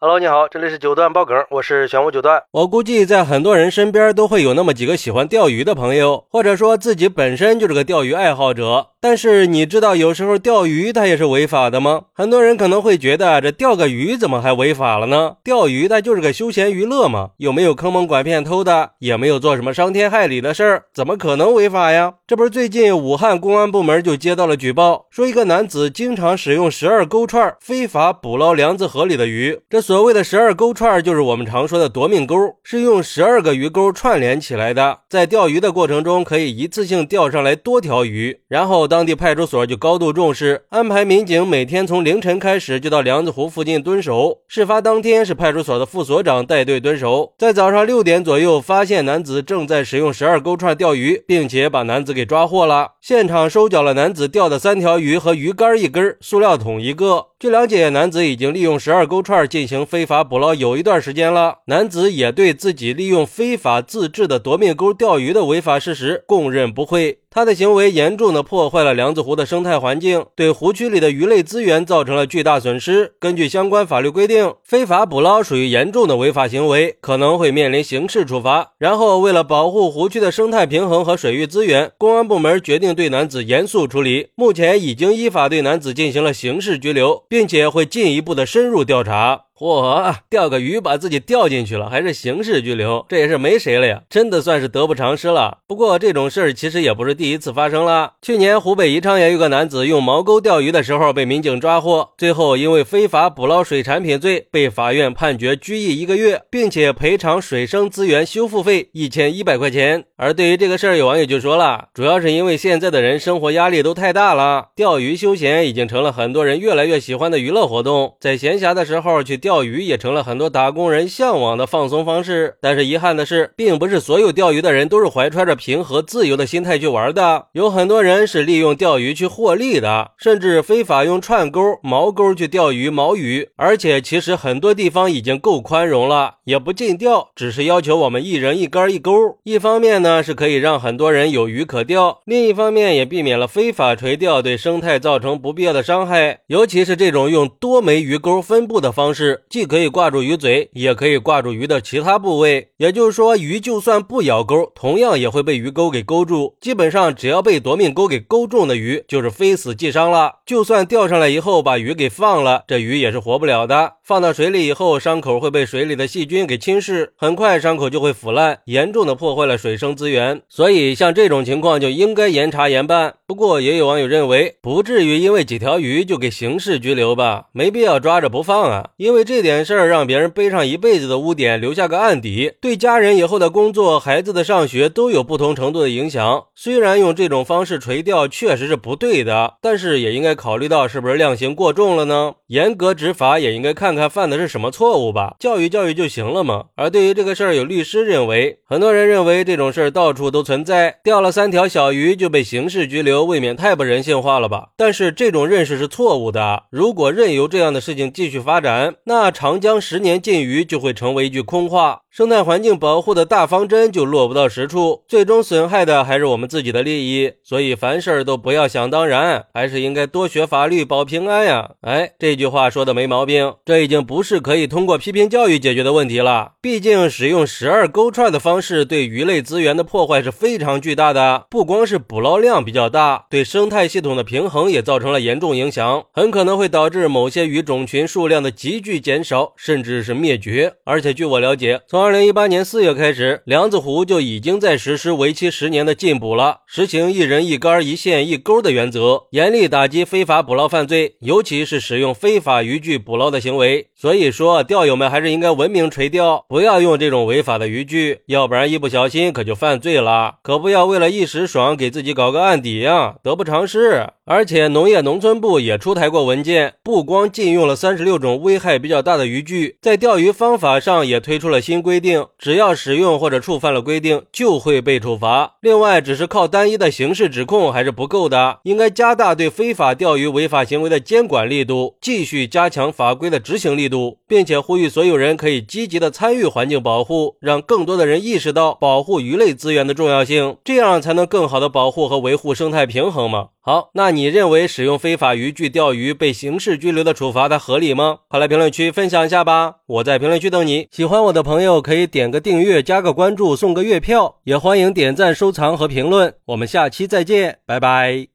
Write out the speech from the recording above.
Hello，你好，这里是九段爆梗，我是玄武九段。我估计在很多人身边都会有那么几个喜欢钓鱼的朋友，或者说自己本身就是个钓鱼爱好者。但是你知道有时候钓鱼它也是违法的吗？很多人可能会觉得这钓个鱼怎么还违法了呢？钓鱼它就是个休闲娱乐嘛，又没有坑蒙拐骗偷的，也没有做什么伤天害理的事儿，怎么可能违法呀？这不是最近武汉公安部门就接到了举报，说一个男子经常使用十二钩串非法捕捞梁子河里的鱼，这。所谓的十二钩串，就是我们常说的夺命钩，是用十二个鱼钩串联起来的。在钓鱼的过程中，可以一次性钓上来多条鱼。然后当地派出所就高度重视，安排民警每天从凌晨开始就到梁子湖附近蹲守。事发当天是派出所的副所长带队蹲守，在早上六点左右发现男子正在使用十二钩串钓鱼，并且把男子给抓获了。现场收缴了男子钓的三条鱼和鱼竿一根，塑料桶一个。据了解，男子已经利用十二钩串进行非法捕捞有一段时间了。男子也对自己利用非法自制的夺命钩钓鱼的违法事实供认不讳。他的行为严重的破坏了梁子湖的生态环境，对湖区里的鱼类资源造成了巨大损失。根据相关法律规定，非法捕捞属于严重的违法行为，可能会面临刑事处罚。然后，为了保护湖区的生态平衡和水域资源，公安部门决定对男子严肃处理。目前已经依法对男子进行了刑事拘留，并且会进一步的深入调查。嚯，钓个鱼把自己钓进去了，还是刑事拘留，这也是没谁了呀！真的算是得不偿失了。不过这种事儿其实也不是第一次发生了。去年湖北宜昌也有个男子用毛钩钓鱼的时候被民警抓获，最后因为非法捕捞水产品罪被法院判决拘役一个月，并且赔偿水生资源修复费一千一百块钱。而对于这个事儿，有网友就说了，主要是因为现在的人生活压力都太大了，钓鱼休闲已经成了很多人越来越喜欢的娱乐活动，在闲暇的时候去钓。钓鱼也成了很多打工人向往的放松方式，但是遗憾的是，并不是所有钓鱼的人都是怀揣着平和自由的心态去玩的。有很多人是利用钓鱼去获利的，甚至非法用串钩、毛钩去钓鱼、毛鱼。而且，其实很多地方已经够宽容了，也不禁钓，只是要求我们一人一竿一钩。一方面呢，是可以让很多人有鱼可钓；另一方面，也避免了非法垂钓对生态造成不必要的伤害。尤其是这种用多枚鱼钩分布的方式。既可以挂住鱼嘴，也可以挂住鱼的其他部位。也就是说，鱼就算不咬钩，同样也会被鱼钩给勾住。基本上，只要被夺命钩给勾中的鱼，就是非死即伤了。就算钓上来以后把鱼给放了，这鱼也是活不了的。放到水里以后，伤口会被水里的细菌给侵蚀，很快伤口就会腐烂，严重的破坏了水生资源。所以，像这种情况就应该严查严办。不过，也有网友认为，不至于因为几条鱼就给刑事拘留吧？没必要抓着不放啊，因为。这点事儿让别人背上一辈子的污点，留下个案底，对家人以后的工作、孩子的上学都有不同程度的影响。虽然用这种方式垂钓确实是不对的，但是也应该考虑到是不是量刑过重了呢？严格执法也应该看看犯的是什么错误吧，教育教育就行了嘛。而对于这个事儿，有律师认为，很多人认为这种事儿到处都存在，钓了三条小鱼就被刑事拘留，未免太不人性化了吧？但是这种认识是错误的。如果任由这样的事情继续发展，那长江十年禁渔就会成为一句空话，生态环境保护的大方针就落不到实处，最终损害的还是我们自己的利益。所以凡事都不要想当然，还是应该多学法律保平安呀！哎，这句话说的没毛病，这已经不是可以通过批评教育解决的问题了。毕竟使用十二钩串的方式对鱼类资源的破坏是非常巨大的，不光是捕捞量比较大，对生态系统的平衡也造成了严重影响，很可能会导致某些鱼种群数量的急剧。减少甚至是灭绝，而且据我了解，从二零一八年四月开始，梁子湖就已经在实施为期十年的禁捕了，实行一人一竿一线一钩的原则，严厉打击非法捕捞犯罪，尤其是使用非法渔具捕捞的行为。所以说，钓友们还是应该文明垂钓，不要用这种违法的渔具，要不然一不小心可就犯罪了。可不要为了一时爽给自己搞个案底呀，得不偿失。而且农业农村部也出台过文件，不光禁用了三十六种危害比较大的渔具，在钓鱼方法上也推出了新规定，只要使用或者触犯了规定，就会被处罚。另外，只是靠单一的刑事指控还是不够的，应该加大对非法钓鱼违法行为的监管力度，继续加强法规的执行力度，并且呼吁所有人可以积极的参与环境保护，让更多的人意识到保护鱼类资源的重要性，这样才能更好的保护和维护生态平衡嘛。好，那你认为使用非法渔具钓鱼被刑事拘留的处罚它合理吗？快来评论区分享一下吧！我在评论区等你。喜欢我的朋友可以点个订阅、加个关注、送个月票，也欢迎点赞、收藏和评论。我们下期再见，拜拜。